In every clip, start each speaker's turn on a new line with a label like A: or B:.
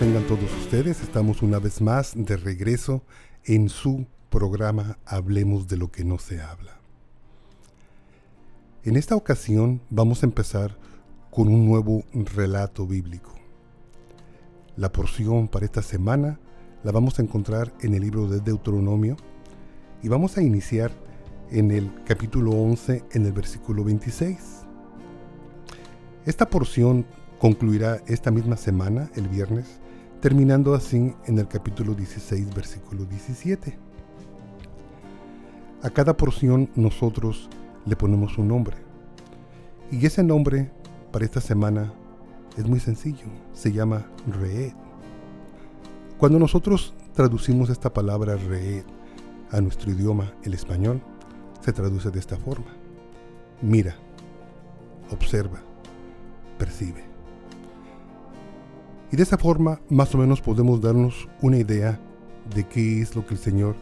A: Tengan todos ustedes. Estamos una vez más de regreso en su programa Hablemos de lo que no se habla. En esta ocasión vamos a empezar con un nuevo relato bíblico. La porción para esta semana la vamos a encontrar en el libro de Deuteronomio y vamos a iniciar en el capítulo 11 en el versículo 26. Esta porción concluirá esta misma semana, el viernes, terminando así en el capítulo 16, versículo 17. A cada porción nosotros le ponemos un nombre. Y ese nombre para esta semana es muy sencillo, se llama Reed. Cuando nosotros traducimos esta palabra Reed a nuestro idioma, el español, se traduce de esta forma. Mira, observa, percibe. Y de esa forma más o menos podemos darnos una idea de qué es lo que el Señor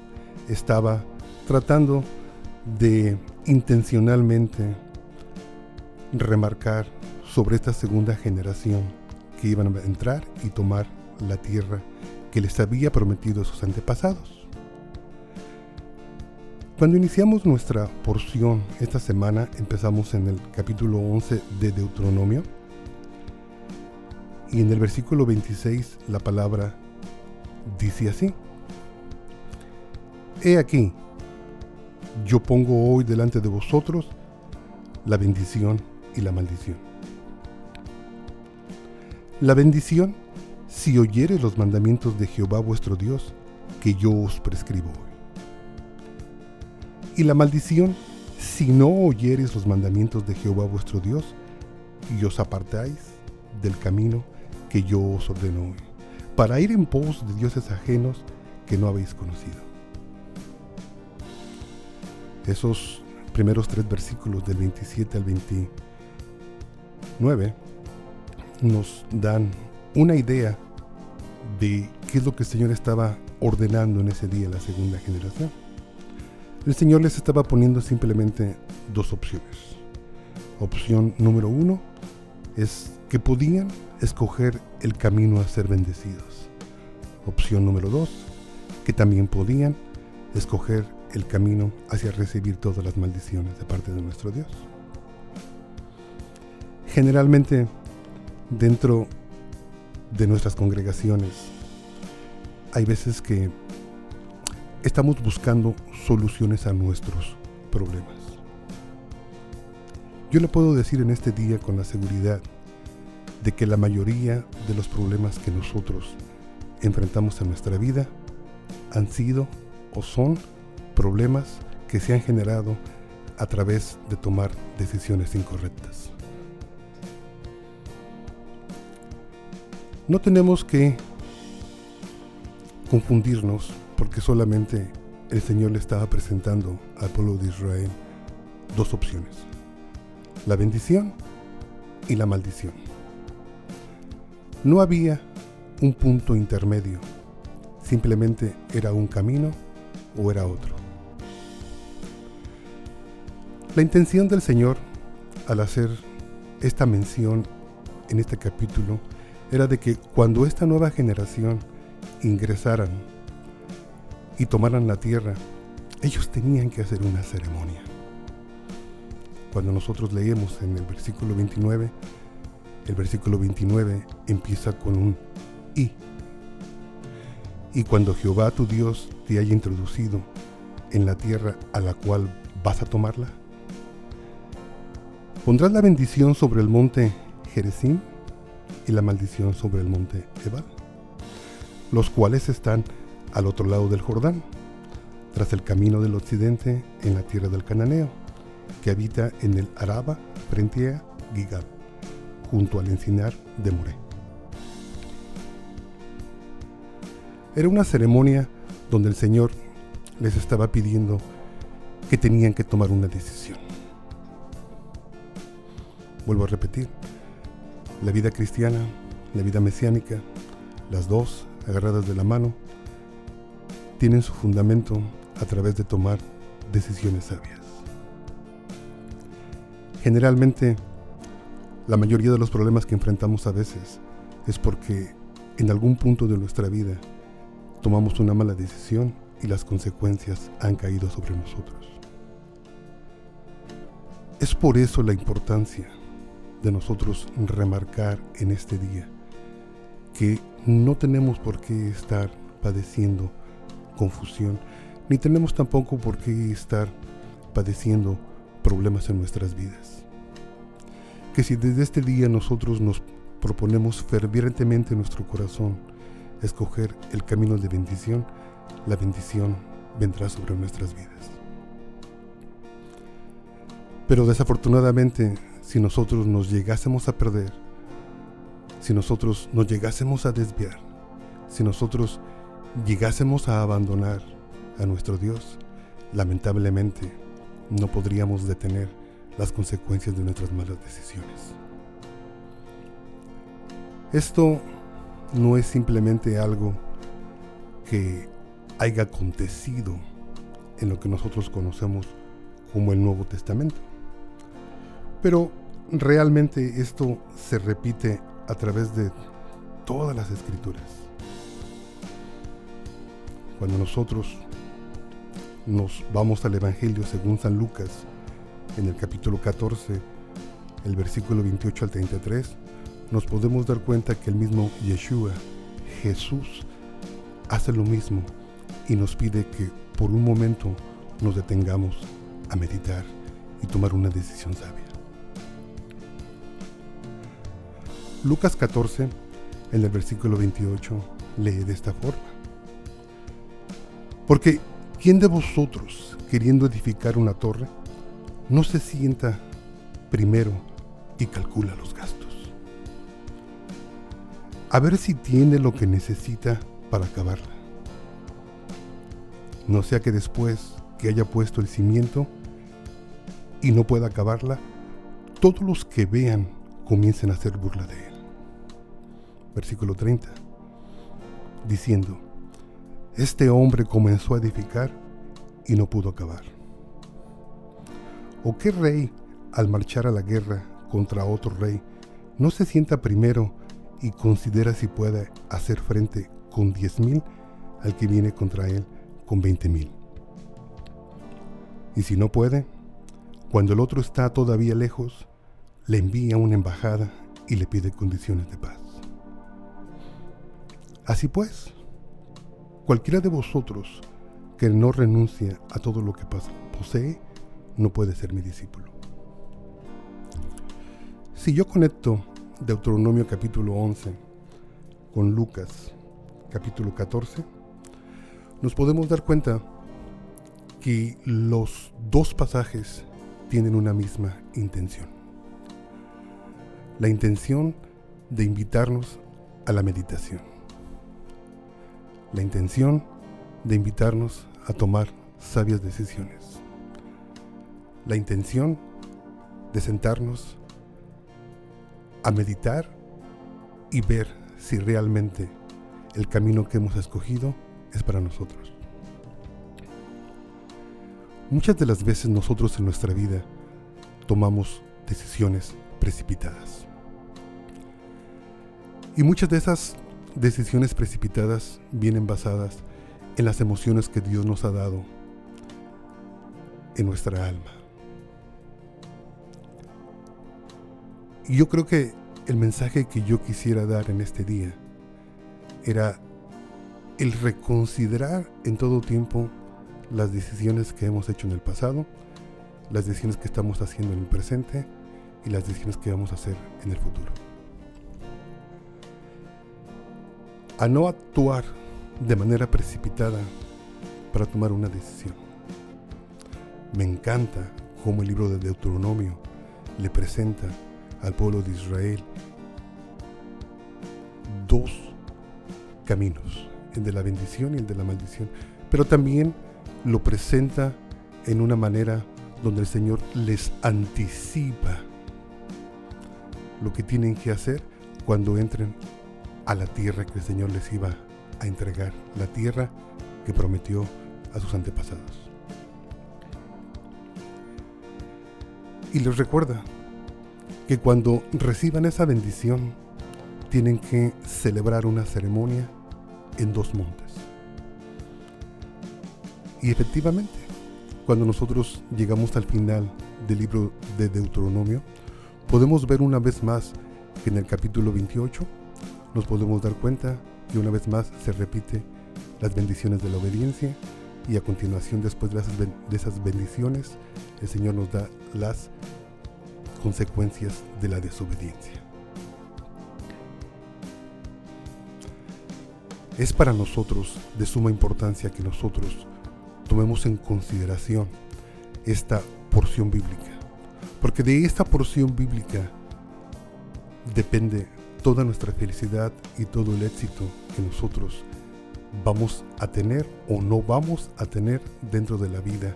A: estaba tratando de intencionalmente remarcar sobre esta segunda generación que iban a entrar y tomar la tierra que les había prometido a sus antepasados. Cuando iniciamos nuestra porción esta semana, empezamos en el capítulo 11 de Deuteronomio, y en el versículo 26 la palabra dice así. He aquí, yo pongo hoy delante de vosotros la bendición y la maldición. La bendición si oyeres los mandamientos de Jehová vuestro Dios, que yo os prescribo hoy. Y la maldición si no oyeres los mandamientos de Jehová vuestro Dios, y os apartáis del camino que yo os ordeno hoy, para ir en pos de dioses ajenos que no habéis conocido. Esos primeros tres versículos del 27 al 29 nos dan una idea de qué es lo que el Señor estaba ordenando en ese día a la segunda generación. El Señor les estaba poniendo simplemente dos opciones. Opción número uno es que podían escoger el camino a ser bendecidos. Opción número dos, que también podían escoger el camino hacia recibir todas las maldiciones de parte de nuestro Dios. Generalmente, dentro de nuestras congregaciones, hay veces que estamos buscando soluciones a nuestros problemas. Yo le puedo decir en este día con la seguridad de que la mayoría de los problemas que nosotros enfrentamos en nuestra vida han sido o son problemas que se han generado a través de tomar decisiones incorrectas. No tenemos que confundirnos porque solamente el Señor le estaba presentando al pueblo de Israel dos opciones, la bendición y la maldición. No había un punto intermedio, simplemente era un camino o era otro. La intención del Señor al hacer esta mención en este capítulo era de que cuando esta nueva generación ingresaran y tomaran la tierra, ellos tenían que hacer una ceremonia. Cuando nosotros leemos en el versículo 29, el versículo 29 empieza con un y. Y cuando Jehová tu Dios te haya introducido en la tierra a la cual vas a tomarla, pondrás la bendición sobre el monte Jerezim y la maldición sobre el monte Ebal, los cuales están al otro lado del Jordán, tras el camino del occidente en la tierra del Cananeo, que habita en el Araba frente a junto al encinar de Moré. Era una ceremonia donde el Señor les estaba pidiendo que tenían que tomar una decisión. Vuelvo a repetir, la vida cristiana, la vida mesiánica, las dos agarradas de la mano, tienen su fundamento a través de tomar decisiones sabias. Generalmente la mayoría de los problemas que enfrentamos a veces es porque en algún punto de nuestra vida tomamos una mala decisión y las consecuencias han caído sobre nosotros. Es por eso la importancia de nosotros remarcar en este día que no tenemos por qué estar padeciendo confusión, ni tenemos tampoco por qué estar padeciendo problemas en nuestras vidas. Que si desde este día nosotros nos proponemos fervientemente en nuestro corazón escoger el camino de bendición, la bendición vendrá sobre nuestras vidas. Pero desafortunadamente, si nosotros nos llegásemos a perder, si nosotros nos llegásemos a desviar, si nosotros llegásemos a abandonar a nuestro Dios, lamentablemente no podríamos detener las consecuencias de nuestras malas decisiones. Esto no es simplemente algo que haya acontecido en lo que nosotros conocemos como el Nuevo Testamento. Pero realmente esto se repite a través de todas las escrituras. Cuando nosotros nos vamos al Evangelio según San Lucas, en el capítulo 14, el versículo 28 al 33, nos podemos dar cuenta que el mismo Yeshua, Jesús, hace lo mismo y nos pide que por un momento nos detengamos a meditar y tomar una decisión sabia. Lucas 14, en el versículo 28, lee de esta forma. Porque, ¿quién de vosotros, queriendo edificar una torre, no se sienta primero y calcula los gastos? a ver si tiene lo que necesita para acabarla. No sea que después que haya puesto el cimiento y no pueda acabarla, todos los que vean comiencen a hacer burla de él. Versículo 30. Diciendo, este hombre comenzó a edificar y no pudo acabar. ¿O qué rey, al marchar a la guerra contra otro rey, no se sienta primero y considera si puede hacer frente con 10.000 al que viene contra él con 20.000. Y si no puede, cuando el otro está todavía lejos, le envía una embajada y le pide condiciones de paz. Así pues, cualquiera de vosotros que no renuncia a todo lo que posee, no puede ser mi discípulo. Si yo conecto Deuteronomio capítulo 11 con Lucas capítulo 14, nos podemos dar cuenta que los dos pasajes tienen una misma intención. La intención de invitarnos a la meditación. La intención de invitarnos a tomar sabias decisiones. La intención de sentarnos a meditar y ver si realmente el camino que hemos escogido es para nosotros. Muchas de las veces nosotros en nuestra vida tomamos decisiones precipitadas. Y muchas de esas decisiones precipitadas vienen basadas en las emociones que Dios nos ha dado en nuestra alma. Y yo creo que el mensaje que yo quisiera dar en este día era el reconsiderar en todo tiempo las decisiones que hemos hecho en el pasado, las decisiones que estamos haciendo en el presente y las decisiones que vamos a hacer en el futuro. A no actuar de manera precipitada para tomar una decisión. Me encanta cómo el libro de Deuteronomio le presenta al pueblo de Israel dos caminos, el de la bendición y el de la maldición, pero también lo presenta en una manera donde el Señor les anticipa lo que tienen que hacer cuando entren a la tierra que el Señor les iba a entregar, la tierra que prometió a sus antepasados. Y les recuerda que cuando reciban esa bendición, tienen que celebrar una ceremonia en dos montes. Y efectivamente, cuando nosotros llegamos al final del libro de Deuteronomio, podemos ver una vez más que en el capítulo 28 nos podemos dar cuenta que una vez más se repite las bendiciones de la obediencia y a continuación después de, esas bendiciones el Señor nos da las consecuencias de la desobediencia. Es para nosotros de suma importancia que nosotros tomemos en consideración esta porción bíblica, porque de esta porción bíblica depende toda nuestra felicidad y todo el éxito que nosotros vamos a tener o no vamos a tener dentro de la vida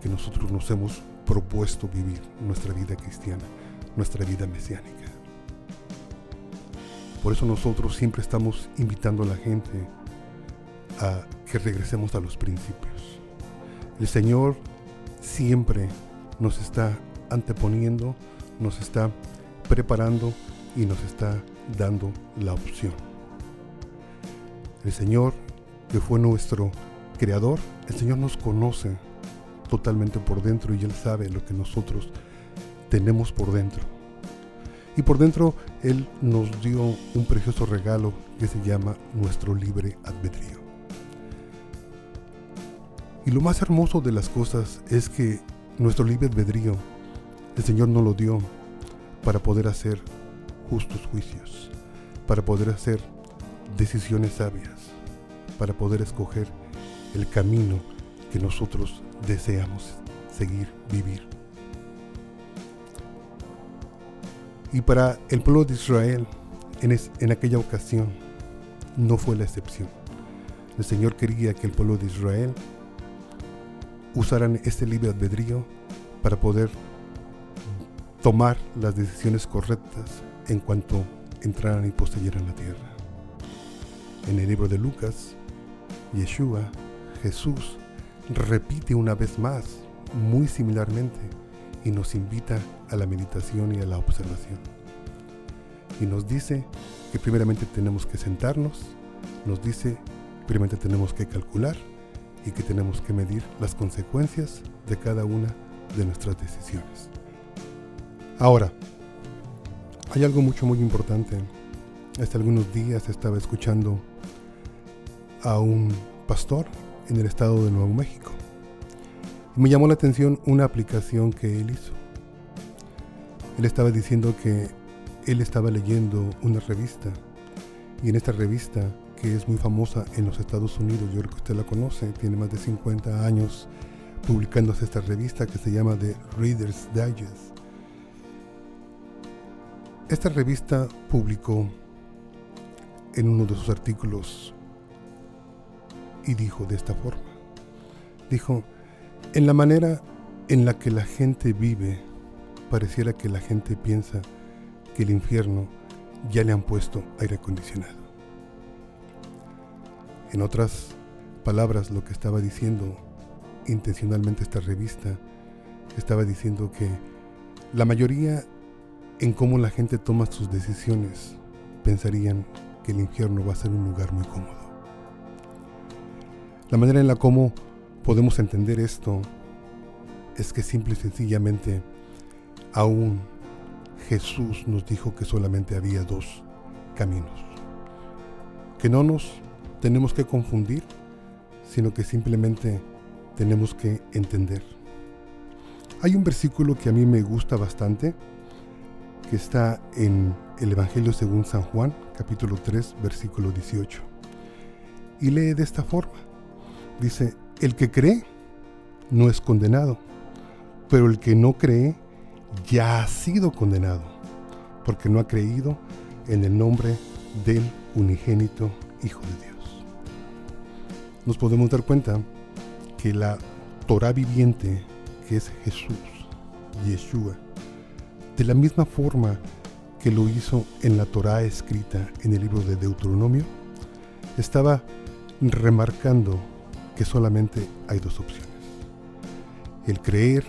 A: que nosotros nos hemos propuesto vivir, nuestra vida cristiana, nuestra vida mesiánica. Por eso nosotros siempre estamos invitando a la gente a que regresemos a los principios. El Señor siempre nos está anteponiendo, nos está preparando y nos está dando la opción. El Señor, que fue nuestro creador, el Señor nos conoce totalmente por dentro y Él sabe lo que nosotros tenemos por dentro. Y por dentro Él nos dio un precioso regalo que se llama nuestro libre albedrío. Y lo más hermoso de las cosas es que nuestro libre albedrío, el Señor nos lo dio para poder hacer justos juicios, para poder hacer decisiones sabias, para poder escoger el camino que nosotros deseamos seguir, vivir. Y para el pueblo de Israel, en, en aquella ocasión, no fue la excepción. El Señor quería que el pueblo de Israel usaran este libre albedrío para poder tomar las decisiones correctas en cuanto entraran y poseyeran la tierra. En el libro de Lucas, Yeshua, Jesús, repite una vez más, muy similarmente, y nos invita a la meditación y a la observación. Y nos dice que primeramente tenemos que sentarnos, nos dice primeramente tenemos que calcular y que tenemos que medir las consecuencias de cada una de nuestras decisiones. Ahora, hay algo mucho muy importante. Hace algunos días estaba escuchando a un pastor en el estado de Nuevo México. Me llamó la atención una aplicación que él hizo. Él estaba diciendo que él estaba leyendo una revista y en esta revista que es muy famosa en los Estados Unidos, yo creo que usted la conoce, tiene más de 50 años publicándose esta revista que se llama The Reader's Digest. Esta revista publicó en uno de sus artículos y dijo de esta forma, dijo, en la manera en la que la gente vive, pareciera que la gente piensa que el infierno ya le han puesto aire acondicionado. En otras palabras, lo que estaba diciendo intencionalmente esta revista, estaba diciendo que la mayoría en cómo la gente toma sus decisiones pensarían que el infierno va a ser un lugar muy cómodo. La manera en la cómo podemos entender esto es que simple y sencillamente aún Jesús nos dijo que solamente había dos caminos. Que no nos tenemos que confundir, sino que simplemente tenemos que entender. Hay un versículo que a mí me gusta bastante, que está en el Evangelio según San Juan, capítulo 3, versículo 18. Y lee de esta forma. Dice, el que cree no es condenado, pero el que no cree ya ha sido condenado, porque no ha creído en el nombre del unigénito Hijo de Dios. Nos podemos dar cuenta que la Torah viviente, que es Jesús, Yeshua, de la misma forma que lo hizo en la Torah escrita en el libro de Deuteronomio, estaba remarcando que solamente hay dos opciones. El creer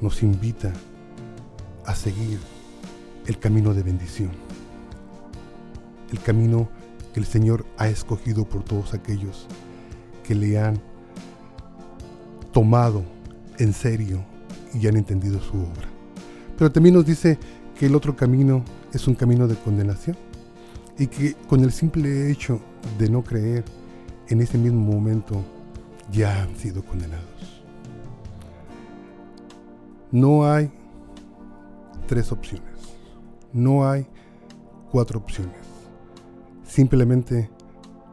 A: nos invita a seguir el camino de bendición. el camino que el Señor ha escogido por todos aquellos que le han tomado en serio y han entendido su obra. Pero también nos dice que el otro camino es un camino de condenación y que con el simple hecho de no creer en ese mismo momento ya han sido condenados. No hay tres opciones, no hay cuatro opciones, simplemente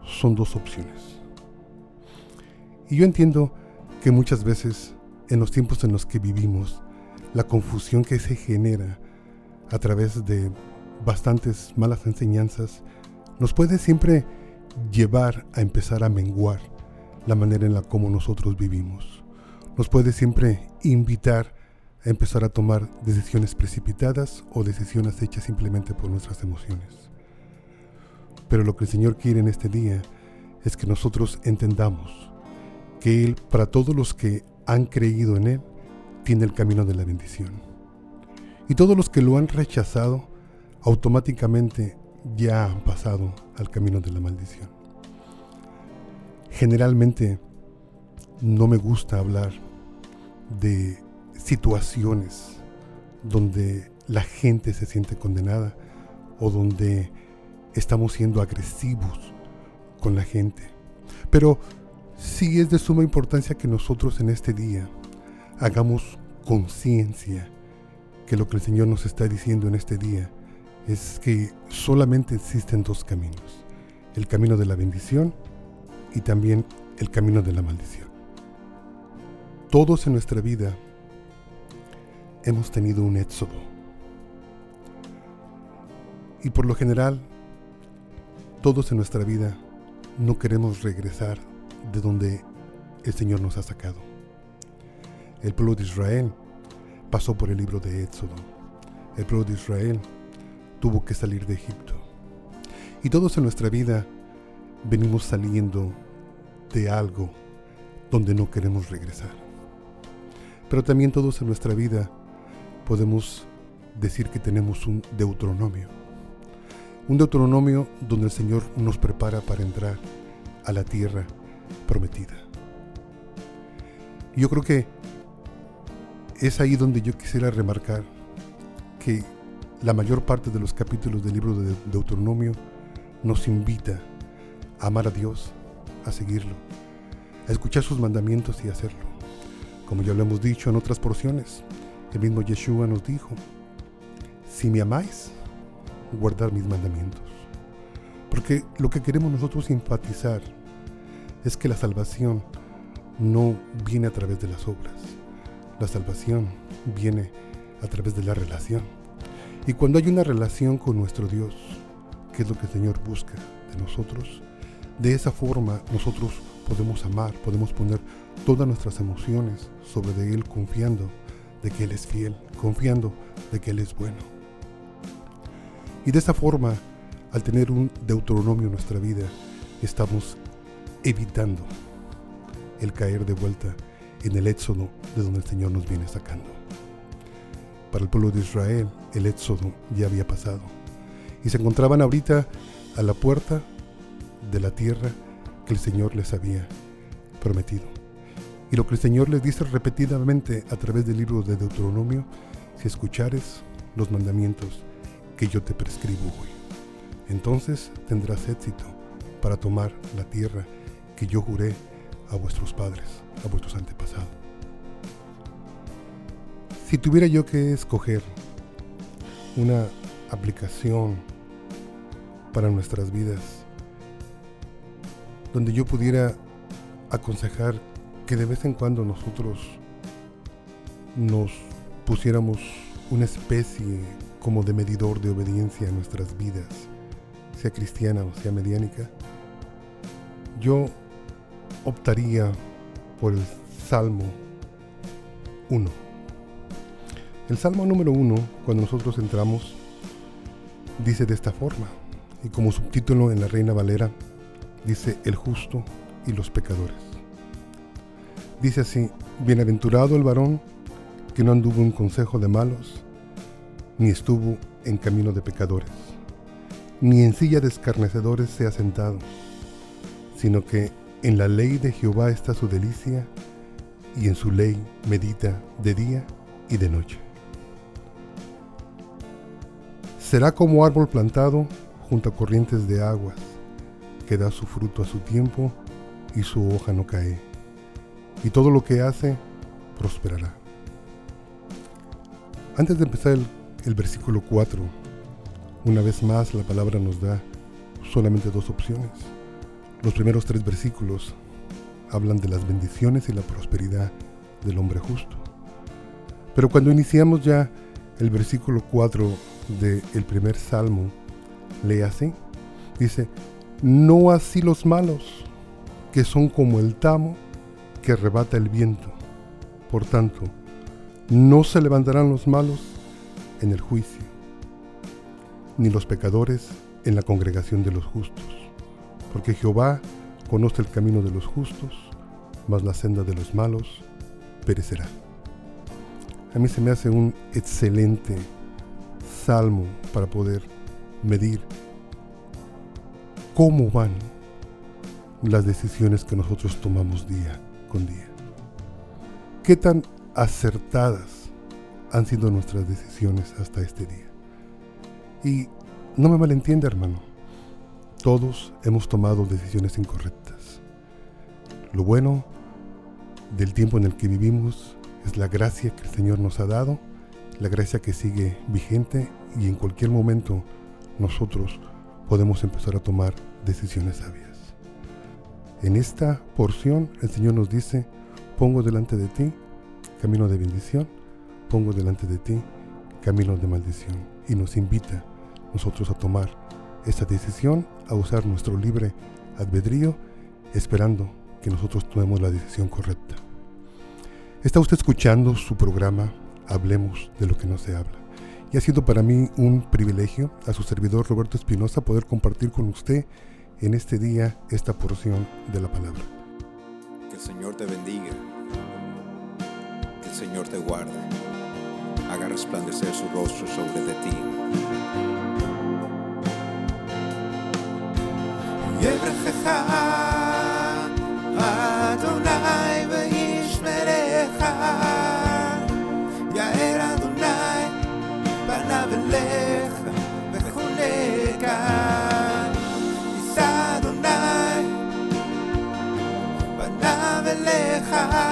A: son dos opciones. Y yo entiendo que muchas veces en los tiempos en los que vivimos, la confusión que se genera a través de bastantes malas enseñanzas nos puede siempre llevar a empezar a menguar la manera en la como nosotros vivimos. Nos puede siempre invitar a empezar a tomar decisiones precipitadas o decisiones hechas simplemente por nuestras emociones. Pero lo que el Señor quiere en este día es que nosotros entendamos que Él, para todos los que han creído en Él, tiene el camino de la bendición. Y todos los que lo han rechazado, automáticamente ya han pasado al camino de la maldición. Generalmente no me gusta hablar de situaciones donde la gente se siente condenada o donde estamos siendo agresivos con la gente. Pero sí es de suma importancia que nosotros en este día hagamos conciencia que lo que el Señor nos está diciendo en este día es que solamente existen dos caminos, el camino de la bendición y también el camino de la maldición. Todos en nuestra vida hemos tenido un éxodo. Y por lo general, todos en nuestra vida no queremos regresar de donde el Señor nos ha sacado. El pueblo de Israel pasó por el libro de Éxodo. El pueblo de Israel tuvo que salir de Egipto. Y todos en nuestra vida venimos saliendo de algo donde no queremos regresar. Pero también todos en nuestra vida podemos decir que tenemos un deuteronomio. Un deuteronomio donde el Señor nos prepara para entrar a la tierra prometida. Yo creo que es ahí donde yo quisiera remarcar que la mayor parte de los capítulos del libro de Deuteronomio nos invita a amar a Dios, a seguirlo, a escuchar sus mandamientos y hacerlo. Como ya lo hemos dicho en otras porciones, el mismo Yeshua nos dijo, si me amáis, guardar mis mandamientos. Porque lo que queremos nosotros enfatizar es que la salvación no viene a través de las obras. La salvación viene a través de la relación. Y cuando hay una relación con nuestro Dios, que es lo que el Señor busca de nosotros, de esa forma nosotros podemos amar, podemos poner todas nuestras emociones sobre de Él confiando de que Él es fiel, confiando de que Él es bueno. Y de esa forma, al tener un deuteronomio en nuestra vida, estamos evitando el caer de vuelta en el éxodo de donde el Señor nos viene sacando. Para el pueblo de Israel, el éxodo ya había pasado y se encontraban ahorita a la puerta de la tierra que el Señor les había prometido. Y lo que el Señor les dice repetidamente a través del libro de Deuteronomio, si escuchares los mandamientos que yo te prescribo hoy, entonces tendrás éxito para tomar la tierra que yo juré a vuestros padres, a vuestros antepasados. Si tuviera yo que escoger una aplicación para nuestras vidas, donde yo pudiera aconsejar que de vez en cuando nosotros nos pusiéramos una especie como de medidor de obediencia en nuestras vidas, sea cristiana o sea mediánica, yo optaría por el Salmo 1. El Salmo número 1, cuando nosotros entramos, dice de esta forma, y como subtítulo en la Reina Valera, dice el justo y los pecadores. Dice así, bienaventurado el varón que no anduvo en consejo de malos, ni estuvo en camino de pecadores, ni en silla de escarnecedores se ha sentado, sino que en la ley de Jehová está su delicia, y en su ley medita de día y de noche. Será como árbol plantado junto a corrientes de aguas, que da su fruto a su tiempo y su hoja no cae, y todo lo que hace prosperará. Antes de empezar el, versículo 4, una vez más la palabra nos da solamente dos opciones. Los primeros tres versículos hablan de las bendiciones y la prosperidad del hombre justo. Pero cuando iniciamos ya el versículo 4 del primer salmo, lee así, dice, no así los malos, que son como el tamo que arrebata el viento. Por tanto, no se levantarán los malos en el juicio, ni los pecadores en la congregación de los justos, porque Jehová conoce el camino de los justos, mas la senda de los malos perecerá. A mí se me hace un excelente salmo para poder medir cómo van las decisiones que nosotros tomamos día con día. ¿Qué tan acertadas han sido nuestras decisiones hasta este día? Y no me malentiende, hermano. Todos hemos tomado decisiones incorrectas. Lo bueno del tiempo en el que vivimos es la gracia que el Señor nos ha dado, la gracia que sigue vigente y en cualquier momento nosotros podemos empezar a tomar decisiones sabias. En esta porción el Señor nos dice, pongo delante de ti camino de bendición, pongo delante de ti camino de maldición y nos invita nosotros a tomar esta decisión, a usar nuestro libre albedrío, esperando que nosotros tomemos la decisión correcta. Está usted escuchando su programa hablemos de lo que no se habla. Y ha sido para mí un privilegio a su servidor Roberto Espinosa poder compartir con usted en este día esta porción de la palabra.
B: Que el Señor te bendiga, que el Señor te guarde, haga resplandecer su rostro sobre de ti.
C: Y el เลขา